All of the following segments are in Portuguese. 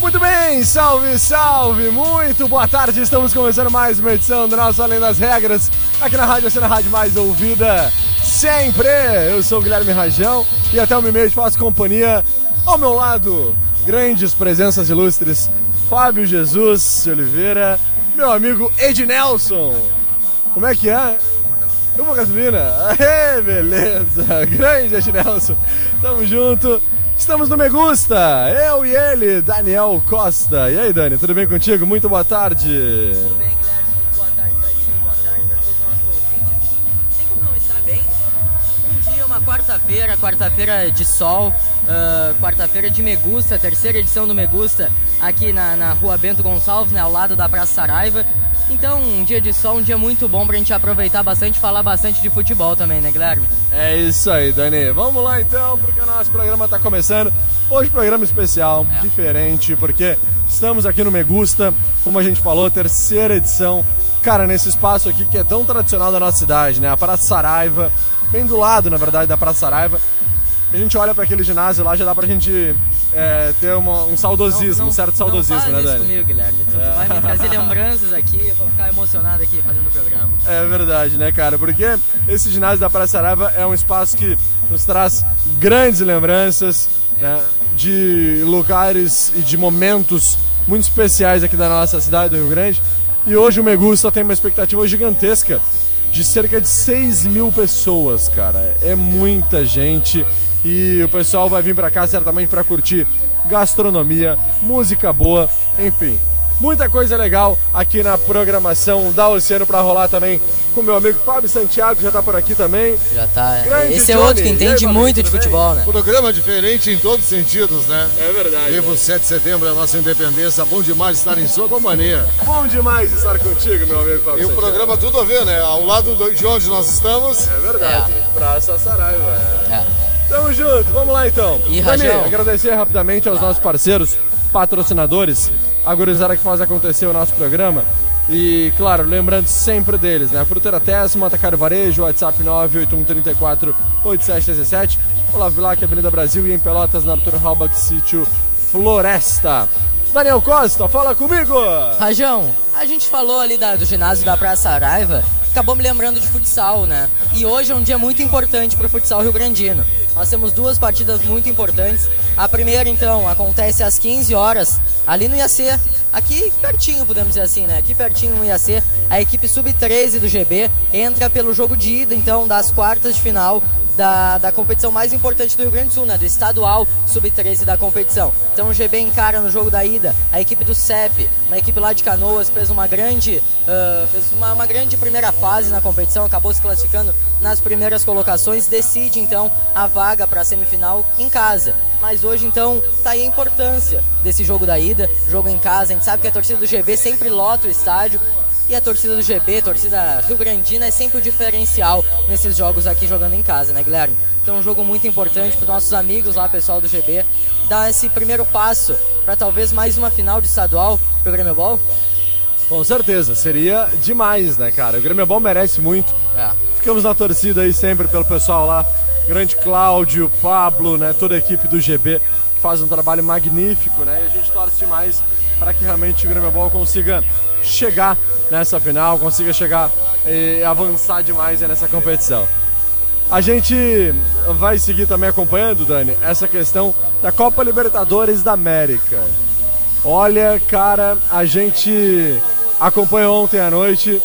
Muito bem, salve, salve, muito boa tarde. Estamos começando mais uma edição do nosso Além das Regras, aqui na Rádio Cena Rádio Mais Ouvida sempre. Eu sou o Guilherme Rajão e até o meio faço companhia ao meu lado, grandes presenças ilustres, Fábio Jesus de Oliveira, meu amigo Ed Nelson. Como é que é? Uma gasolina? Aê, beleza! Grande Ed Nelson, tamo junto. Estamos no Me Gusta, eu e ele, Daniel Costa. E aí, Dani, tudo bem contigo? Muito boa tarde. Tudo bem, Guilherme? Boa tarde pra ti, boa tarde pra todos os nossos ouvintes. Tem como não estar bem? Um dia, uma quarta-feira, quarta-feira de sol, ah, quarta-feira de Megusta, terceira edição do Megusta, aqui na, na rua Bento Gonçalves, né, ao lado da Praça Saraiva. Então, um dia de sol, um dia muito bom pra gente aproveitar bastante e falar bastante de futebol também, né, Guilherme? É isso aí, Dani. Vamos lá então, porque o nosso programa está começando. Hoje, programa especial, diferente, porque estamos aqui no Me Gusta, como a gente falou, terceira edição. Cara, nesse espaço aqui que é tão tradicional da nossa cidade, né? A Praça Saraiva, bem do lado, na verdade, da Praça Saraiva. A gente olha para aquele ginásio lá, já dá pra gente é, ter uma- um saudosismo, um certo saudosismo, não faz né, Dani? comigo, Guilherme. Tu, tu vai me trazer lembranças aqui, eu vou ficar emocionado aqui fazendo o programa. É verdade, né, cara? Porque esse ginásio da Praça Saraiva é um espaço que nos traz grandes lembranças né, de lugares e de momentos muito especiais aqui da nossa cidade do Rio Grande. E hoje o Megusta tem uma expectativa gigantesca de cerca de 6 mil pessoas, cara. É muita gente e o pessoal vai vir pra cá certamente pra curtir gastronomia, música boa, enfim. Muita coisa legal aqui na programação da Oceano pra rolar também com meu amigo Fábio Santiago, já tá por aqui também. Já tá. Grande Esse é Johnny. outro que aí, entende Fabinho, muito de futebol, né? Programa diferente em todos os sentidos, né? É verdade. Viva o 7 de setembro, a nossa independência. Bom demais estar em sua companhia. Bom demais estar contigo, meu amigo Fábio E o Santiago. programa tudo a ver, né? Ao lado do- de onde nós estamos. É verdade. Praça Saraiva. É. É. Tamo junto, vamos lá então. E, Dani, Rajão? agradecer rapidamente aos nossos parceiros, patrocinadores, a gurizada que faz acontecer o nosso programa. E, claro, lembrando sempre deles, né? Fruteira Tesma, Atacar Varejo, WhatsApp 98134 8717, Olavo Bilac, Avenida Brasil e em Pelotas, na Arthur Halbach, Sítio Floresta. Daniel Costa, fala comigo! Rajão, a gente falou ali da- do ginásio da Praça Araiva, acabou me lembrando de futsal, né? E hoje é um dia muito importante para o futsal rio-grandino. Nós temos duas partidas muito importantes. A primeira, então, acontece às 15 horas, ali no IAC, aqui pertinho, podemos dizer assim, né? Aqui pertinho no IAC, a equipe sub-13 do GB entra pelo jogo de ida, então, das quartas de final da, da competição mais importante do Rio Grande do Sul, né? Do estadual sub-13 da competição. Então o GB encara no jogo da ida a equipe do CEP, uma equipe lá de Canoas, fez uma grande, ah, fez uma, uma grande primeira fase na competição, acabou se classificando nas primeiras colocações, decide então a vaga para a semifinal em casa. Mas hoje então tá aí a importância desse jogo da ida, jogo em casa. A gente sabe que a torcida do GB sempre lota o estádio. E a torcida do GB, a torcida rio-grandina, é sempre o diferencial nesses jogos aqui jogando em casa, né, Guilherme? Então, um jogo muito importante para os nossos amigos lá, pessoal do GB, dar esse primeiro passo para talvez mais uma final de estadual pro Grêmio Ball. Com certeza, seria demais, né, cara? O Grêmio Bom merece muito. É. Ficamos na torcida aí sempre pelo pessoal lá. Grande Cláudio, Pablo, né? Toda a equipe do GB que faz um trabalho magnífico, né? E a gente torce demais para que realmente o Grêmio Ball consiga chegar nessa final, consiga chegar e avançar demais nessa competição. A gente vai seguir também acompanhando, Dani, essa questão da Copa Libertadores da América. Olha, cara, a gente acompanhou ontem à noite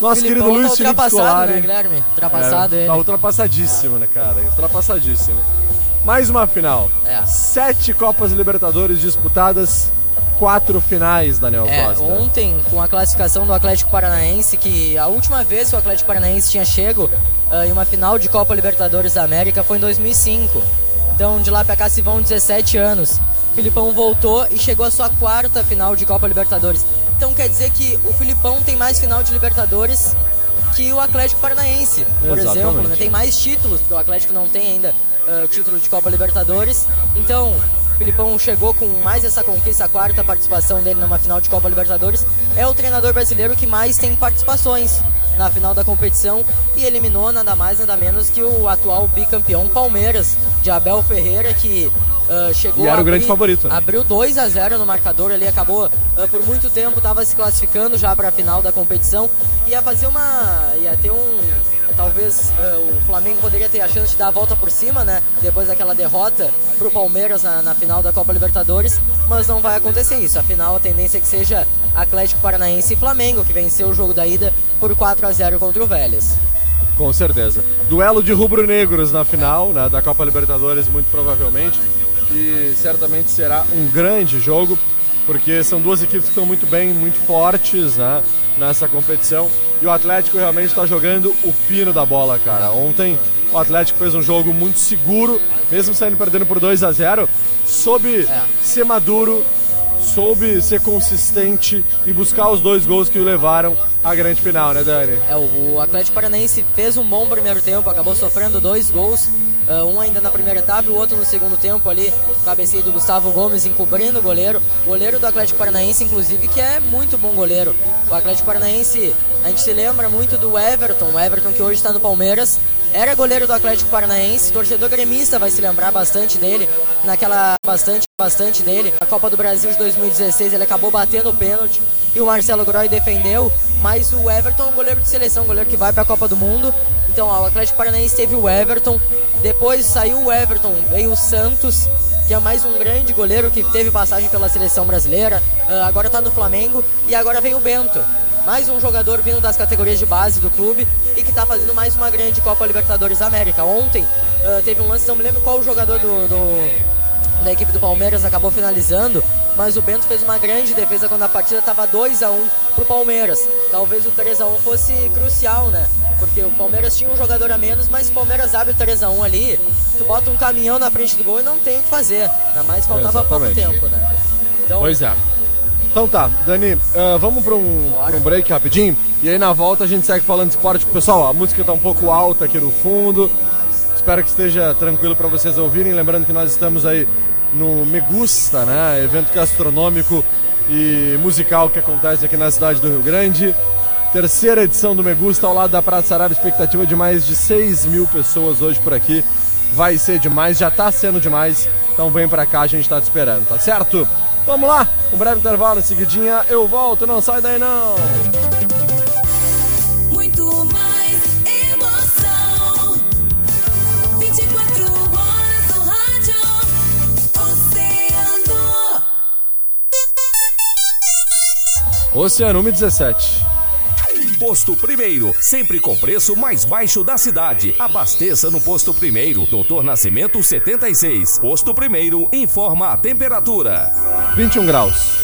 nosso Filipão querido Luiz tá Felipe ultrapassado, Scolari. né, Guilherme? Ultrapassado é, ele. Tá ultrapassadíssimo, né, cara? Ultrapassadíssimo. Mais uma final. É. Sete Copas Libertadores disputadas, quatro finais, Daniel É, Costa. ontem, com a classificação do Atlético Paranaense, que a última vez que o Atlético Paranaense tinha chego ah, em uma final de Copa Libertadores da América foi em 2005. Então, de lá pra cá se vão 17 anos. Filipão voltou e chegou à sua quarta final de Copa Libertadores. Então, quer dizer que o Filipão tem mais final de Libertadores que o Atlético Paranaense, por Exatamente. exemplo. Né? Tem mais títulos, porque o Atlético não tem ainda ah, título de Copa Libertadores. Então, o Filipão chegou com mais essa conquista, a quarta participação dele numa final de Copa Libertadores. É o treinador brasileiro que mais tem participações na final da competição e eliminou nada mais, nada menos que o atual bicampeão Palmeiras, de Abel Ferreira, que ah, chegou E era o grande favorito, né? Abriu 2 a 0 no marcador ali, acabou ah, por muito tempo, estava se classificando já para a final da competição. Ia fazer uma. ia ter um. Talvez ah, o Flamengo poderia ter a chance de dar a volta por cima, né? Depois daquela derrota pro Palmeiras na, na final da Copa Libertadores, mas não vai acontecer isso. Afinal, a tendência é que seja Atlético Paranaense e Flamengo, que venceu o jogo da ida por 4 a 0 contra o Vélez. Com certeza. Duelo de rubro-negros na final né, da Copa Libertadores, muito provavelmente. E certamente será um grande jogo, porque são duas equipes que estão muito bem, muito fortes né, nessa competição. E o Atlético realmente está jogando o fino da bola, cara. Ontem o Atlético fez um jogo muito seguro, mesmo saindo perdendo por 2 a 0 soube É. ser maduro, soube ser consistente e buscar os dois gols que o levaram à grande final, né, Dani? É, o o Atlético Paranaense fez um bom primeiro tempo, acabou sofrendo dois gols. Ah, um ainda na primeira etapa o outro no segundo tempo ali, cabeceio do Gustavo Gomes encobrindo o goleiro. Goleiro do Atlético Paranaense, inclusive, que é muito bom goleiro. O Atlético Paranaense, a gente se lembra muito do Everton, o Everton que hoje está no Palmeiras. Era goleiro do Atlético Paranaense, torcedor gremista vai se lembrar bastante dele, naquela bastante, bastante dele. Na Copa do Brasil de 2016 ele acabou batendo o pênalti e o Marcelo Groy defendeu, mas o Everton é um goleiro de seleção, goleiro que vai para a Copa do Mundo. Então ó, o Atlético Paranaense teve o Everton, depois saiu o Everton, veio o Santos, que é mais um grande goleiro que teve passagem pela seleção brasileira, ah, agora está no Flamengo e agora vem o Bento. Mais um jogador vindo das categorias de base do clube e que está fazendo mais uma grande Copa Libertadores da América. Ontem ah, teve um lance, não me lembro qual o jogador do, do- da equipe do Palmeiras acabou finalizando, mas o Bento fez uma grande defesa quando a partida estava 2 a 1 pro Palmeiras. Talvez o 3 a 1 fosse crucial, né? Porque o Palmeiras tinha um jogador a menos, mas o Palmeiras abre o 3 a 1 ali, tu bota um caminhão na frente do gol e não tem o que fazer. Ainda mais faltava pouco tempo, né? Então, Pois é. Então tá, Dani, ah, vamos para um, um break rapidinho e aí na volta a gente segue falando de esporte. Pessoal, a música tá um pouco alta aqui no fundo. Espero que esteja tranquilo para vocês ouvirem. Lembrando que nós estamos aí no Me Gusta, né? Evento gastronômico e musical que acontece aqui na cidade do Rio Grande. Terceira edição do Me Gusta ao lado da Praça Arábia. Expectativa de mais de 6 mil pessoas hoje por aqui. Vai ser demais, já tá sendo demais. Então vem pra cá, a gente tá te esperando, tá certo? Vamos lá, um breve intervalo, em seguidinha eu volto, não sai daí não. Oceano 117. Posto Primeiro, sempre com preço mais baixo da cidade. Abasteça no Posto Primeiro, Doutor Nascimento 76. Posto Primeiro, informa a temperatura. 21 graus.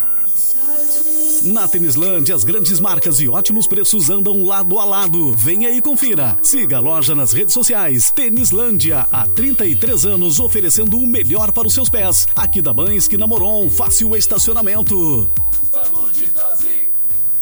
Na Tênislândia, as grandes marcas e ótimos preços andam lado a lado. Venha e confira. Siga a loja nas redes sociais. Tênislândia, há 33 anos oferecendo o melhor para os seus pés. Aqui da Ban Esquina Moron, fácil estacionamento. Olá,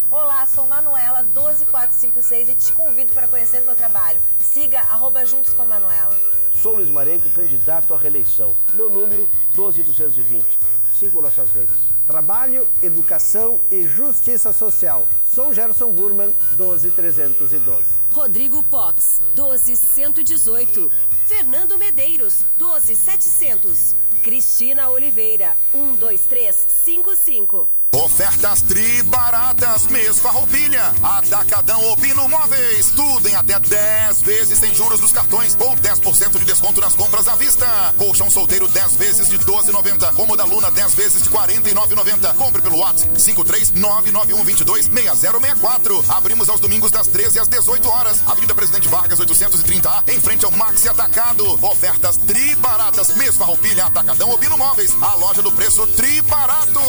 Olá, sou Manuela 12456 e te convido para conhecer meu trabalho. Siga arroba Juntos com Manuela. Sou Luiz Marenco, candidato à reeleição. Meu número 12220. Sigam nossas redes. Trabalho, Educação e Justiça Social. Sou Gerson Burman, 12312. Rodrigo Pox, 12118. Fernando Medeiros, 12700. Cristina Oliveira, 12355. Ofertas tri baratas, mês farroupilha. Atacadão Opino Móveis. Tudo em até 10 vezes sem juros nos cartões ou 10% de desconto nas compras à vista. Colchão solteiro 10 vezes de 12,90. Cômoda Luna 10 vezes de 49,90. Compre pelo WhatsApp 53991226064. Abrimos aos domingos das 13 às 18 horas. Avenida Presidente Vargas 830A, em frente ao Maxi Atacado. Ofertas tri baratas, mês farroupilha. Atacadão Opino Móveis. A loja do preço tri barato.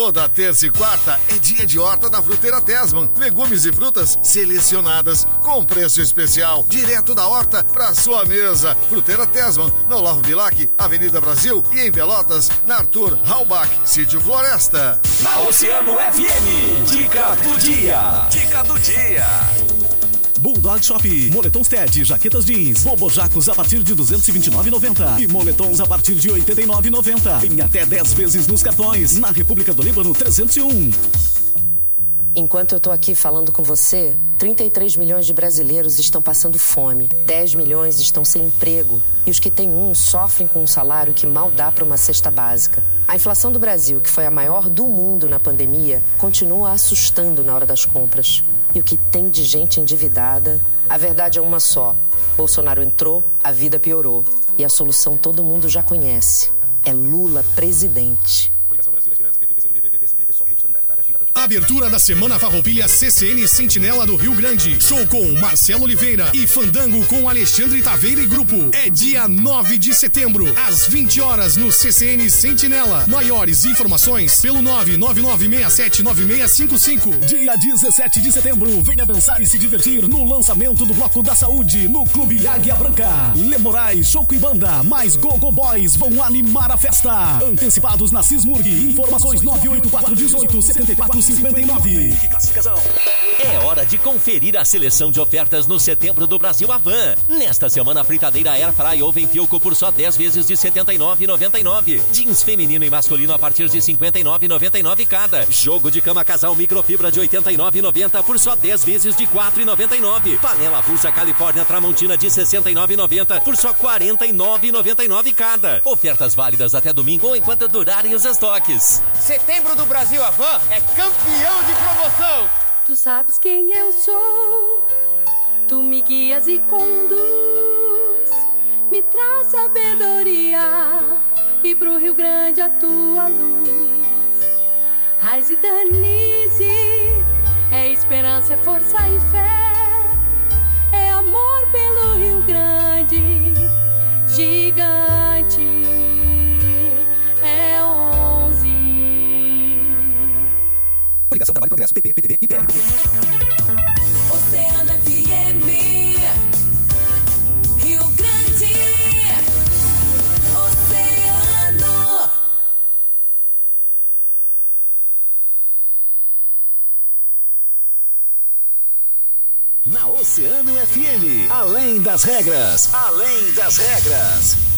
Toda terça e quarta é dia de horta da Fruteira Tesman. Legumes e frutas selecionadas com preço especial, direto da horta para sua mesa. Fruteira Tesman, na Olavo Bilac, Avenida Brasil e em Pelotas, na Arthur Halbach, Sítio Floresta. Na Oceano FM, dica do dia. Dica do dia. Bulldog Shop, moletons TED, jaquetas jeans, bobojacos a partir de 229,90 e moletons a partir de 89,90 em até 10 vezes nos cartões. Na República do Líbano 301. Enquanto eu tô aqui falando com você, 33 milhões de brasileiros estão passando fome, 10 milhões estão sem emprego e os que têm um sofrem com um salário que mal dá para uma cesta básica. A inflação do Brasil, que foi a maior do mundo na pandemia, continua assustando na hora das compras. E o que tem de gente endividada, a verdade é uma só. Bolsonaro entrou, a vida piorou. E a solução todo mundo já conhece. É Lula presidente. Abertura da Semana Farroupilha CCN Sentinela do Rio Grande. Show com Marcelo Oliveira e Fandango com Alexandre Taveira e Grupo. É dia 9 de setembro, às 20 horas no CCN Sentinela. Maiores informações pelo 999679655. Dia 17 de setembro, venha dançar e se divertir no lançamento do Bloco da Saúde no Clube Águia Branca. Lemorais, Choco e Banda, mais Gogo Boys vão animar a festa. Antecipados na Sismurg. Informações 98418 7459. É hora de conferir a seleção de ofertas no setembro do Brasil Avan. Nesta semana, a fritadeira Airfry Oven Filco por só 10 vezes de R$ 79,99. Jeans feminino e masculino a partir de R$ 59,99 cada. Jogo de cama casal microfibra de R$ 89,90 por só 10 vezes de R$ 4,99. Panela avulsa Califórnia Tramontina de R$ 69,90 por só R$ 49,99 cada. Ofertas válidas até domingo ou enquanto durarem os estoques. Setembro do Brasil Avan é campeão de promoção. Tu sabes quem eu sou, tu me guias e conduz, me traz sabedoria e pro Rio Grande a tua luz. Raiz e Danise, é esperança, é força e fé, é amor pelo Rio Grande, gigante. Coligação Trabalho e Progresso, PP, PTB e PL. Oceano FM. Rio Grande. Oceano. Na Oceano FM, além das regras, além das regras.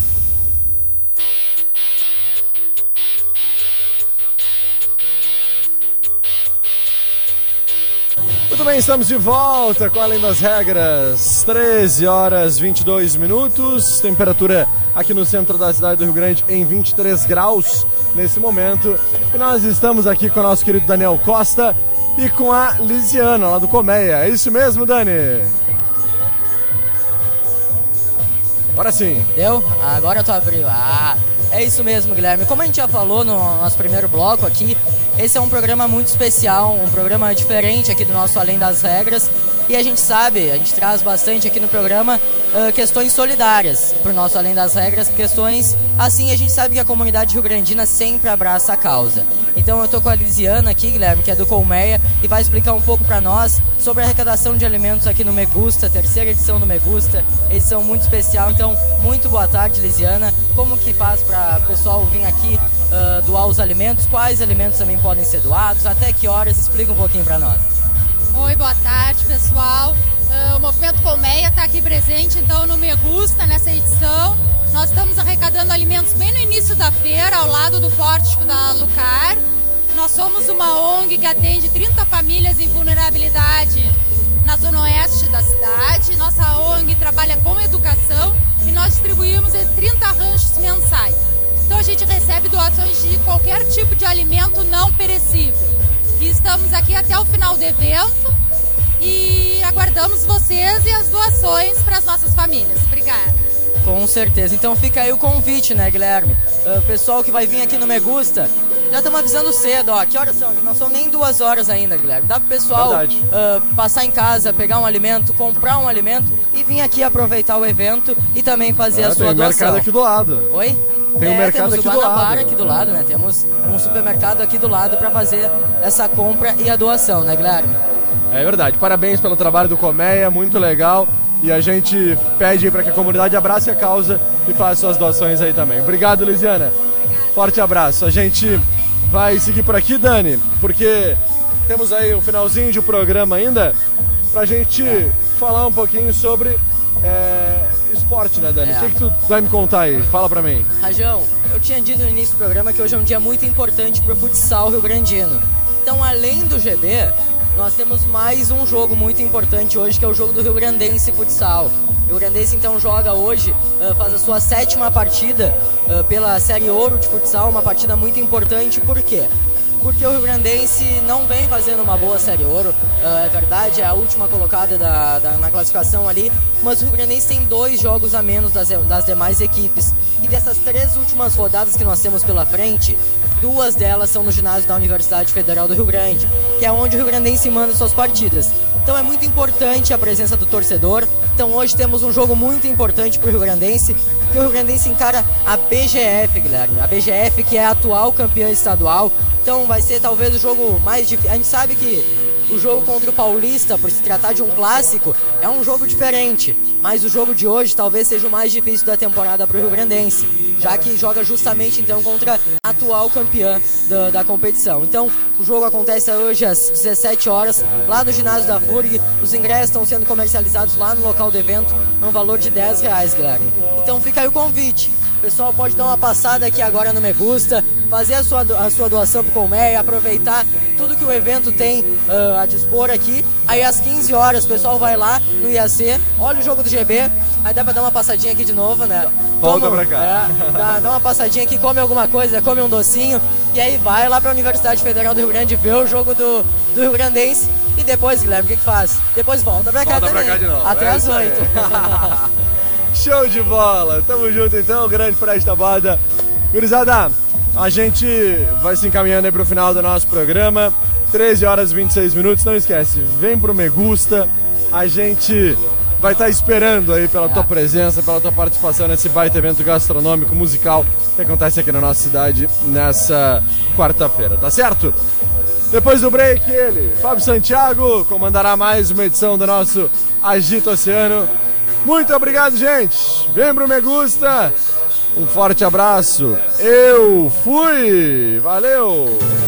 Muito bem, estamos de volta com Além das Regras. 13 horas 22 minutos. Temperatura aqui no centro da cidade do Rio Grande em 23 graus nesse momento. E nós estamos aqui com o nosso querido Daniel Costa e com a Lisiana lá do Colmeia. É isso mesmo, Dani? Agora sim. Deu? Agora eu tô abrindo. Ah, é isso mesmo, Guilherme. Como a gente já falou no nosso primeiro bloco aqui, esse é um programa muito especial, um programa diferente aqui do nosso Além das Regras. E a gente sabe, a gente traz bastante aqui no programa ah, questões solidárias para o nosso Além das Regras, questões assim a gente sabe que a comunidade rio-grandina sempre abraça a causa. Então eu tô com a Lisiana aqui, Guilherme, que é do Colmeia, e vai explicar um pouco para nós sobre a arrecadação de alimentos aqui no Megusta, terceira edição do Megusta, edição muito especial. Então, muito boa tarde, Lisiana. Como que faz para o pessoal vir aqui ah, doar os alimentos, quais alimentos também podem ser doados, até que horas, explica um pouquinho para nós. Oi, boa tarde, pessoal. Ah, o Movimento Colmeia está aqui presente, então, no Me Gusta, nessa edição. Nós estamos arrecadando alimentos bem no início da feira, ao lado do pórtico da Lucar. Nós somos uma ONG que atende 30 famílias em vulnerabilidade na zona oeste da cidade. Nossa ONG trabalha com educação e nós distribuímos em 30 ranchos mensais. Então a gente recebe doações de qualquer tipo de alimento não perecível. E estamos aqui até o final do evento e aguardamos vocês e as doações para as nossas famílias. Obrigada. Com certeza. Então fica aí o convite, né, Guilherme? Ah, O pessoal que vai vir aqui no Me Gusta, já estamos avisando cedo, ó. Que horas são? Não são nem duas horas ainda, Guilherme. Dá pro pessoal ah, passar em casa, pegar um alimento, comprar um alimento e vir aqui aproveitar o evento e também fazer É, a tem sua um doação. mercado aqui do lado. Oi? Tem um É, mercado temos aqui o do Guanabara lado. aqui do lado, né? Temos um supermercado aqui do lado para fazer essa compra e a doação, né, Guilherme? É verdade. Parabéns pelo trabalho do Colmeia, muito legal. E a gente pede para que a comunidade abrace a causa e faça suas doações aí também. Obrigado, Luiziana. Forte abraço. A gente vai seguir por aqui, Dani, porque temos aí um finalzinho de programa ainda pra gente falar um pouquinho sobre é, esporte, né, Dani? O É. que, que tu vai me contar aí? Fala pra mim. Rajão, eu tinha dito no início do programa que hoje é um dia muito importante para o futsal rio-grandino. Então, além do GB, nós temos mais um jogo muito importante hoje, que é o jogo do Rio Grandense Futsal. O Rio Grandense então joga hoje, faz a sua sétima partida pela Série Ouro de Futsal, uma partida muito importante, por quê? Porque o Rio Grandense não vem fazendo uma boa Série Ouro, ah, é verdade, é a última colocada da, da- na classificação ali, mas o Rio Grandense tem dois jogos a menos das, das demais equipes. E dessas três últimas rodadas que nós temos pela frente, duas delas são no ginásio da Universidade Federal do Rio Grande, que é onde o Rio Grandense manda suas partidas. Então é muito importante a presença do torcedor. Então hoje temos um jogo muito importante para o Rio Grandense, que o Rio Grandense encara a BGF, Guilherme. A BGF que é a atual campeã estadual. Então vai ser talvez o jogo mais difícil. A gente sabe que o jogo contra o Paulista, por se tratar de um clássico, é um jogo diferente. Mas o jogo de hoje talvez seja o mais difícil da temporada para o Rio Grandense, já que joga justamente então contra a atual campeã da, da competição. Então o jogo acontece hoje às 17 horas, lá no ginásio da FURG. Os ingressos estão sendo comercializados lá no local do evento, no valor de 10 reais, Guilherme. Então fica aí o convite. Pessoal pode dar uma passada aqui agora no Me Gusta, fazer a sua, a sua doação pro Colmeia, aproveitar tudo que o evento tem ah, a dispor aqui. Aí às 15 horas o pessoal vai lá no IAC, olha o jogo do GB, aí dá pra dar uma passadinha aqui de novo, né? Volta Toma- pra cá. é, dá, dá uma passadinha aqui, come alguma coisa, come um docinho, e aí vai lá pra Universidade Federal do Rio Grande ver o jogo do, do Rio Grandense. E depois, Guilherme, o que, que faz? Depois volta pra cá Volta pra também. cá de novo, Até é às isso aí. 8. Show de bola! Tamo junto então, grande Fred Tabada. Gurizada, a gente vai se encaminhando aí pro final do nosso programa. 13 horas e 26 minutos. Não esquece, vem pro Me Gusta. A gente vai estar esperando aí pela tua presença, pela tua participação nesse baita evento gastronômico, musical que acontece aqui na nossa cidade nessa quarta-feira, tá certo? Depois do break, ele, Fábio Santiago, comandará mais uma edição do nosso Agito Oceano. Muito obrigado, gente. Vem pro Me Gusta. Um forte abraço. Eu fui. Valeu.